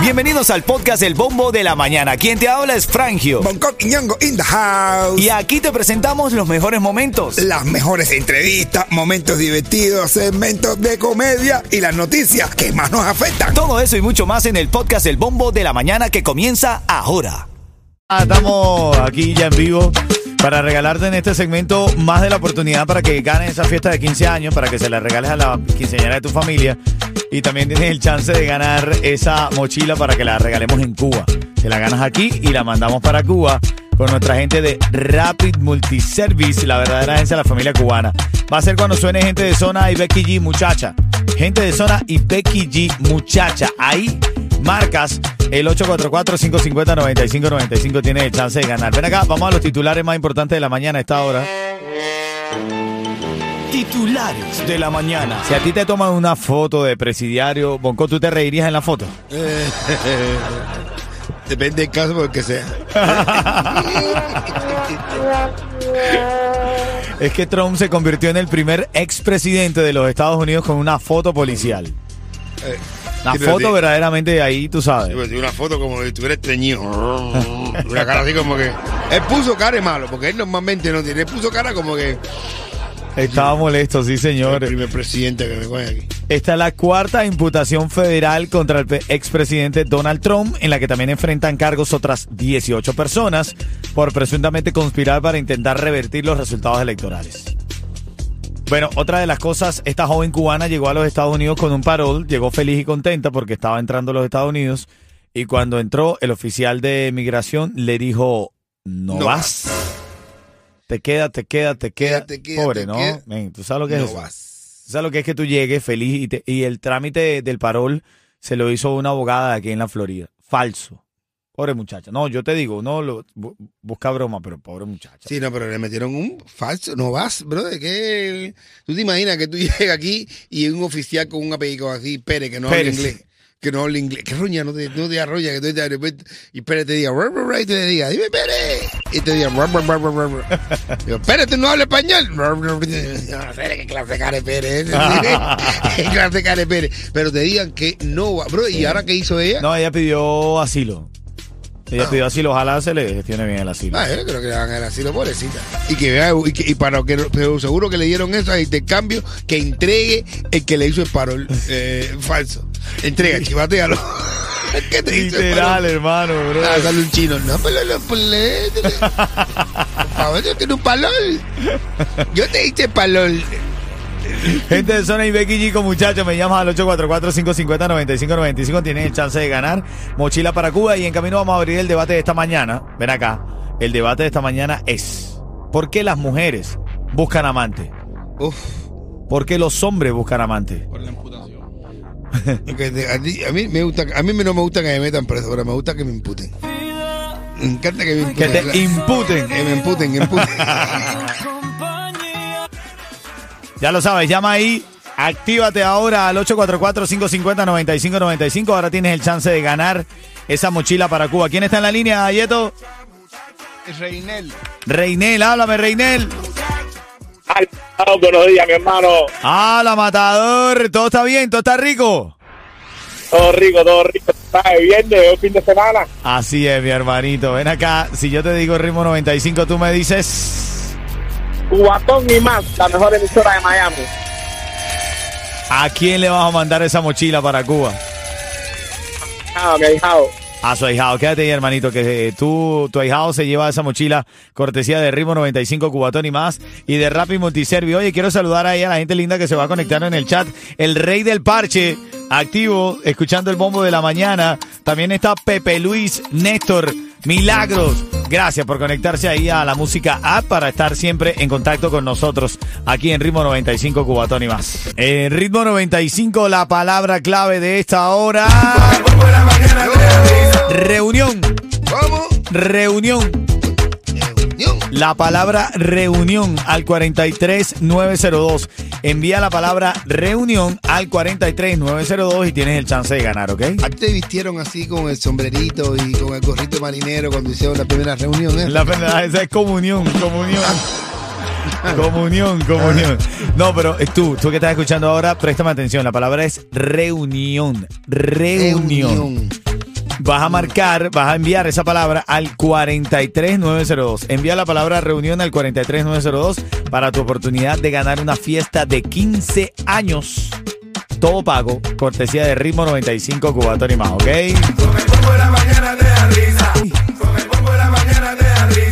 Bienvenidos al podcast El Bombo de la Mañana. Quien te habla es Frangio. Bangkok y Ñongo in the house. Y aquí te presentamos los mejores momentos. Las mejores entrevistas, momentos divertidos, segmentos de comedia y las noticias que más nos afectan. Todo eso y mucho más en el podcast El Bombo de la Mañana que comienza ahora. Ah, Estamos aquí ya en vivo para regalarte en este segmento más de la oportunidad para que ganes esa fiesta de 15 años, para que se la regales a la quinceañera de tu familia. Y también tienes el chance de ganar esa mochila para que la regalemos en Cuba. Te la ganas aquí y la mandamos para Cuba con nuestra gente de Rapid Multiservice, la verdadera agencia de la familia cubana. Va a ser cuando suene gente de zona y Becky G, muchacha. Gente de zona y Becky G, muchacha. Ahí marcas el 844-550-9595 tiene el chance de ganar. Ven acá, vamos a los titulares más importantes de la mañana a esta hora. Titulares de la mañana. Si a ti te toman una foto de presidiario, Bonco, ¿tú te reirías en la foto? Depende del caso porque sea. Es que Trump se convirtió en el primer expresidente de los Estados Unidos con una foto policial. Una sí, pero foto sí. verdaderamente ahí, tú sabes. Pues, Una foto como si estuviera estreñido. Una cara así como que. Él puso cara de malo, porque él normalmente no tiene. Él puso cara como que. Estaba molesto, sí, El señor. primer presidente que me coge aquí. Esta es la cuarta imputación federal contra el expresidente Donald Trump, en la que también enfrentan cargos otras 18 personas por presuntamente conspirar para intentar revertir los resultados electorales. Bueno, otra de las cosas, esta joven cubana llegó a los Estados Unidos con un parol, llegó feliz y contenta porque estaba entrando a los Estados Unidos y cuando entró el oficial de migración le dijo, no, No vas. Te queda, te queda, te queda. Pobre, ¿no? queda- ¿Tú sabes lo que es eso? vas. ¿Sabes lo que es que tú llegues feliz y, te- y el trámite del parol se lo hizo una abogada de aquí en la Florida? Falso. Pobre muchacha. No, yo te digo, no lo, bu- busca broma, pero pobre muchacha. Sí, no, pero le metieron un falso. No vas, bro. ¿De qué? Tú te imaginas que tú llegas aquí y un oficial con un apellido así, Pérez, que no habla Pérez. inglés. Que no habla inglés. Que roña, no te, no te arrolla, que tú de repente. Y Pérez te diga, y te diga, dime Pérez. Y te diga. Digo, tú no hablas español. Qué clase de cara de Pérez. Qué clase de Pérez. Pero te digan que no va. Bro, ¿y ahora qué hizo ella? No, ella pidió asilo. Ella pidió asilo, ojalá se le gestione bien el asilo. Ah, yo creo que le van a dar asilo, pobrecita. Y que vea, y, que- y para que pero seguro que le dieron eso a intercambio, que entregue el que le hizo el parol eh, falso. Entrega, chivatealo. ¿Qué te Literal, parol? hermano, bro. Ah, sale un chino. No, pero lo. Por favor, yo quiero un palol. Yo te hice palol. Gente de Zona y Becky Chico, muchachos, me llamas al 844-550-9595. Tienen el chance de ganar mochila para Cuba. Y en camino vamos a abrir el debate de esta mañana. Ven acá. El debate de esta mañana es: ¿por qué las mujeres buscan amante? Uf. ¿Por qué los hombres buscan amante? porque te- a, ti- a mí me gusta, a mí no me gusta que me metan preso, pero me gusta que me imputen. Me encanta que me Que imputen. te imputen. Que me imputen, que me imputen. Ya lo sabes, llama ahí. Actívate ahora al 844-550-9595. Ahora tienes el chance de ganar esa mochila para Cuba. ¿Quién está en la línea, Ayeto? Reinel. Reinel, háblame, Reinel. Ay, buenos días, mi hermano. ¡Hala, matador! ¿Todo está bien? ¿Todo está rico? Todo rico, todo rico. Está de viernes, es fin de semana. Así es, mi hermanito. Ven acá. Si yo te digo ritmo 95, tú me dices... Cubatón y más, la mejor emisora de Miami. ¿A quién le vas a mandar esa mochila para Cuba? Ah, mi ahijado. A su ahijado. Quédate ahí, hermanito, que eh, tú, tu ahijado se lleva esa mochila cortesía de Ritmo 95 Cubatón y más y de Rappi Multiservi. Oye, quiero saludar ahí a la gente linda que se va a conectar en el chat. El rey del parche, activo, escuchando el bombo de la mañana. También está Pepe Luis, Néstor, Milagros. Gracias por conectarse ahí a la música app para estar siempre en contacto con nosotros aquí en Ritmo 95 Cubatón y más. En Ritmo 95, la palabra clave de esta hora. Reunión. ¿Cómo? Reunión. Reunión. La palabra reunión al 43902. Envía la palabra reunión al 43902 y tienes el chance de ganar, ¿ok? ¿A ti te vistieron así con el sombrerito y con el gorrito marinero cuando hicieron la primera reunión? ¿eh? La verdad, esa es comunión, comunión. Comunión, comunión. No, pero tú, tú que estás escuchando ahora, préstame atención. La palabra es reunión. Reunión. Vas a marcar, vas a enviar esa palabra al 43902. Envía la palabra reunión al 43902 para tu oportunidad de ganar una fiesta de 15 años. Todo pago, cortesía de Ritmo 95 Cubatón y más, ¿ok?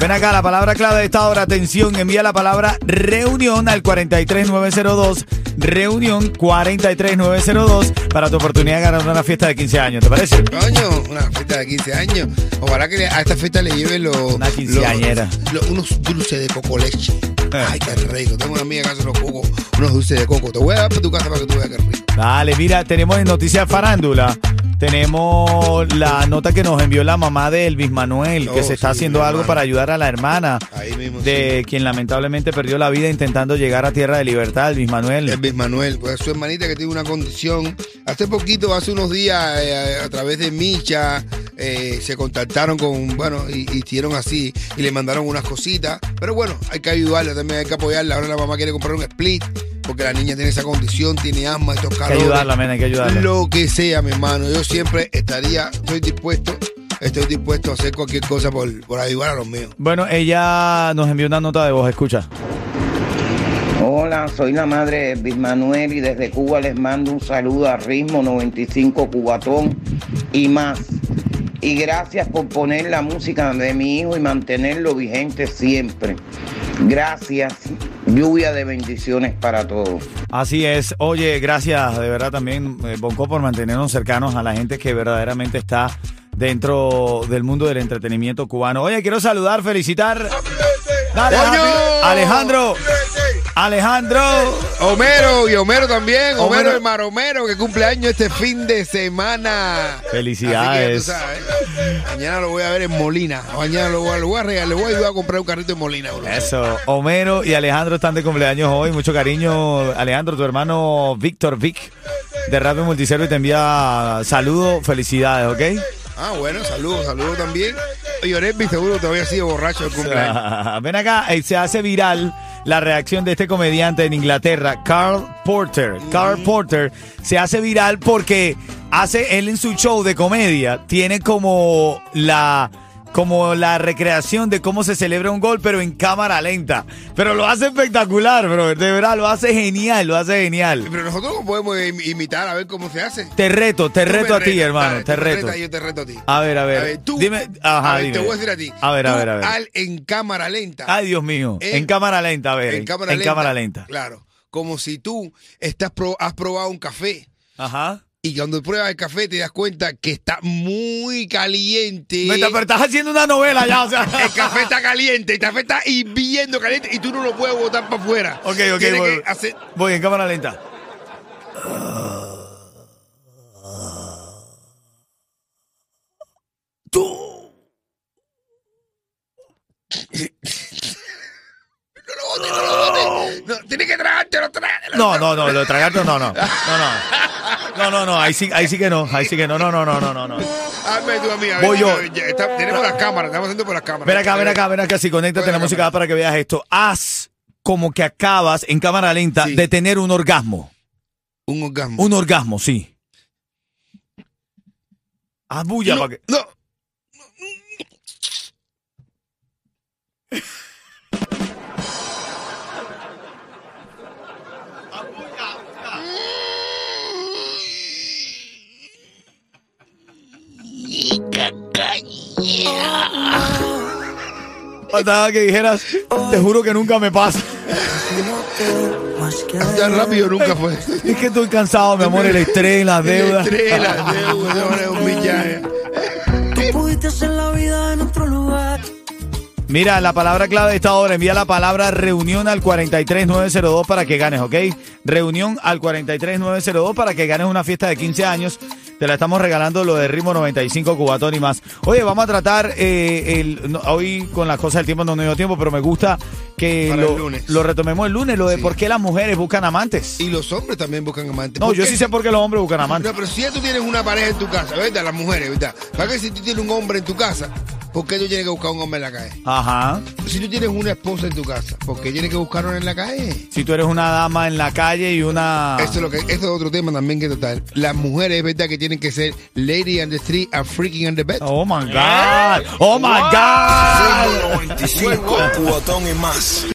Ven acá, la palabra clave de esta hora, atención, envía la palabra reunión al 43902, reunión 43902 para tu oportunidad de ganar una fiesta de 15 años, ¿te parece? Coño, una fiesta de 15 años. Ojalá que a esta fiesta le lleven los. Una quinceañera. los- los- unos dulces de coco leche. Ay, qué rico. Tengo una amiga que hace unos, coco, unos dulces de coco. Te voy a dar para tu casa para que tú veas qué rico. Dale, mira, tenemos en Noticias Farándula, tenemos la nota que nos envió la mamá de Elvis Manuel, que Oh, se está sí, haciendo algo para ayudar a la hermana Ahí mismo. de quien lamentablemente perdió la vida intentando llegar a Tierra de Libertad, Elvis Manuel. Elvis Manuel, pues su hermanita que tiene una condición. Hace poquito, hace unos días, eh, a través de Micha, eh, se contactaron con, bueno, y, y hicieron así, y le mandaron unas cositas. Pero bueno, hay que ayudarla, también hay que apoyarla. Ahora la mamá quiere comprar un split, porque la niña tiene esa condición, tiene asma, estos Hay que calores. ayudarla, men, hay que ayudarla. Lo que sea, mi hermano. Yo siempre estaría, estoy dispuesto, estoy dispuesto a hacer cualquier cosa por, por ayudar a los míos. Bueno, ella nos envió una nota de voz, escucha. Hola, soy la madre de Manuel y desde Cuba les mando un saludo a Ritmo 95 Cubatón y más. Y gracias por poner la música de mi hijo y mantenerlo vigente siempre. Gracias. Lluvia de bendiciones para todos. Así es. Oye, gracias de verdad también, eh, Bonco, por mantenernos cercanos a la gente que verdaderamente está dentro del mundo del entretenimiento cubano. Oye, quiero saludar, felicitar. Dale, Alejandro. Alejandro. Homero y Homero también, Homero, Homero. el Maromero que cumple año este fin de semana. Felicidades. Así que, tú sabes, mañana lo voy a ver en Molina. Mañana lo voy a, lo voy a regalar, le voy a ayudar a comprar un carrito en Molina. bro. Eso, Homero y Alejandro están de cumpleaños hoy. Mucho cariño. Alejandro, tu hermano Víctor Vic de Radio Multiservice te envía saludos, felicidades, ¿ok? Ah, bueno, saludos, saludos también. Oye, Oresby seguro que todavía sido borracho el cumpleaños. Ven acá, eh, se hace viral la reacción de este comediante en Inglaterra, Carl Porter. Carl Porter se hace viral porque hace él en su show de comedia, tiene como la como la recreación de cómo se celebra un gol, pero en cámara lenta. Pero lo hace espectacular, bro. De verdad, lo hace genial, lo hace genial. Pero nosotros lo podemos im- imitar a ver cómo se hace. Te reto, te Tú reto a ti, hermano, te tú reto. yo te reto a ti. A ver, a ver. tú, Dime, ajá, a ver, dime. te voy a decir a ti. A ver, a Tú, ver, a ver. al- en cámara lenta. Ay, Dios mío. En- En, cámara lenta, a ver. en cámara en lenta. cámara lenta. Claro. Como si tú estás pro- has probado un café. Ajá. Y cuando pruebas el café te das cuenta que está muy caliente. Me está- pero estás haciendo una novela ya, o sea. El café está caliente, el café está hirviendo caliente y tú no lo puedes botar para afuera. Ok, ok, Tienes voy, que hacer- voy en cámara lenta. No lo botes, no lo botes. No, tienes que tragártelo, tragártelo. No, no, no, lo de tragarte no, no. No, no. No, no, no, ahí sí, ahí sí que no, ahí sí que no, no, no, no, no, no, no. Hazme tú a mí, a ver, Voy yo. a ver, ya está- tenemos las cámaras, estamos haciendo por las cámaras. Ven acá, ven acá, ven acá, si conéctate Bueno, la música para que veas esto. Haz como que acabas en cámara lenta Sí. de tener un orgasmo. Un orgasmo. Un orgasmo, sí. Haz bulla no, para que. no. Faltaba que dijeras, te juro que nunca me pasa. Tan rápido nunca fue. Es que estoy cansado, mi amor, el estrés, las deudas. Estrella, deuda, ahora es un millaje. Tú pudiste hacer la vida en otro lugar. Mira, la palabra clave de esta hora, envía la palabra reunión al 43902 para que ganes, ¿ok? Reunión al 43902 para que ganes una fiesta de 15 años. Te la estamos regalando lo de Ritmo 95 Cubatón y más. Oye, vamos a tratar eh, el, no, hoy con las cosas del tiempo no nos dio tiempo, pero me gusta que Para lo, el lunes. lo retomemos el lunes, lo de Sí. por qué las mujeres buscan amantes. Y los hombres también buscan amantes. No, ¿Por yo qué? sí sé por qué los hombres buscan amantes. No, pero si ya tú tienes una pareja en tu casa, ¿verdad? Las mujeres, ¿verdad? ¿Para que si tú tienes un hombre en tu casa, ¿por qué tú tienes que buscar un hombre en la calle? Ajá. Si tú tienes una esposa en tu casa, ¿por qué tienes que buscar una en la calle? Si tú eres una dama en la calle y una... Eso es lo que, eso es otro tema también que total. Las mujeres es verdad que tienen que ser lady on the street and freaking on the bed. Oh my God. Oh my God. Ritmo 95, cubatón y más.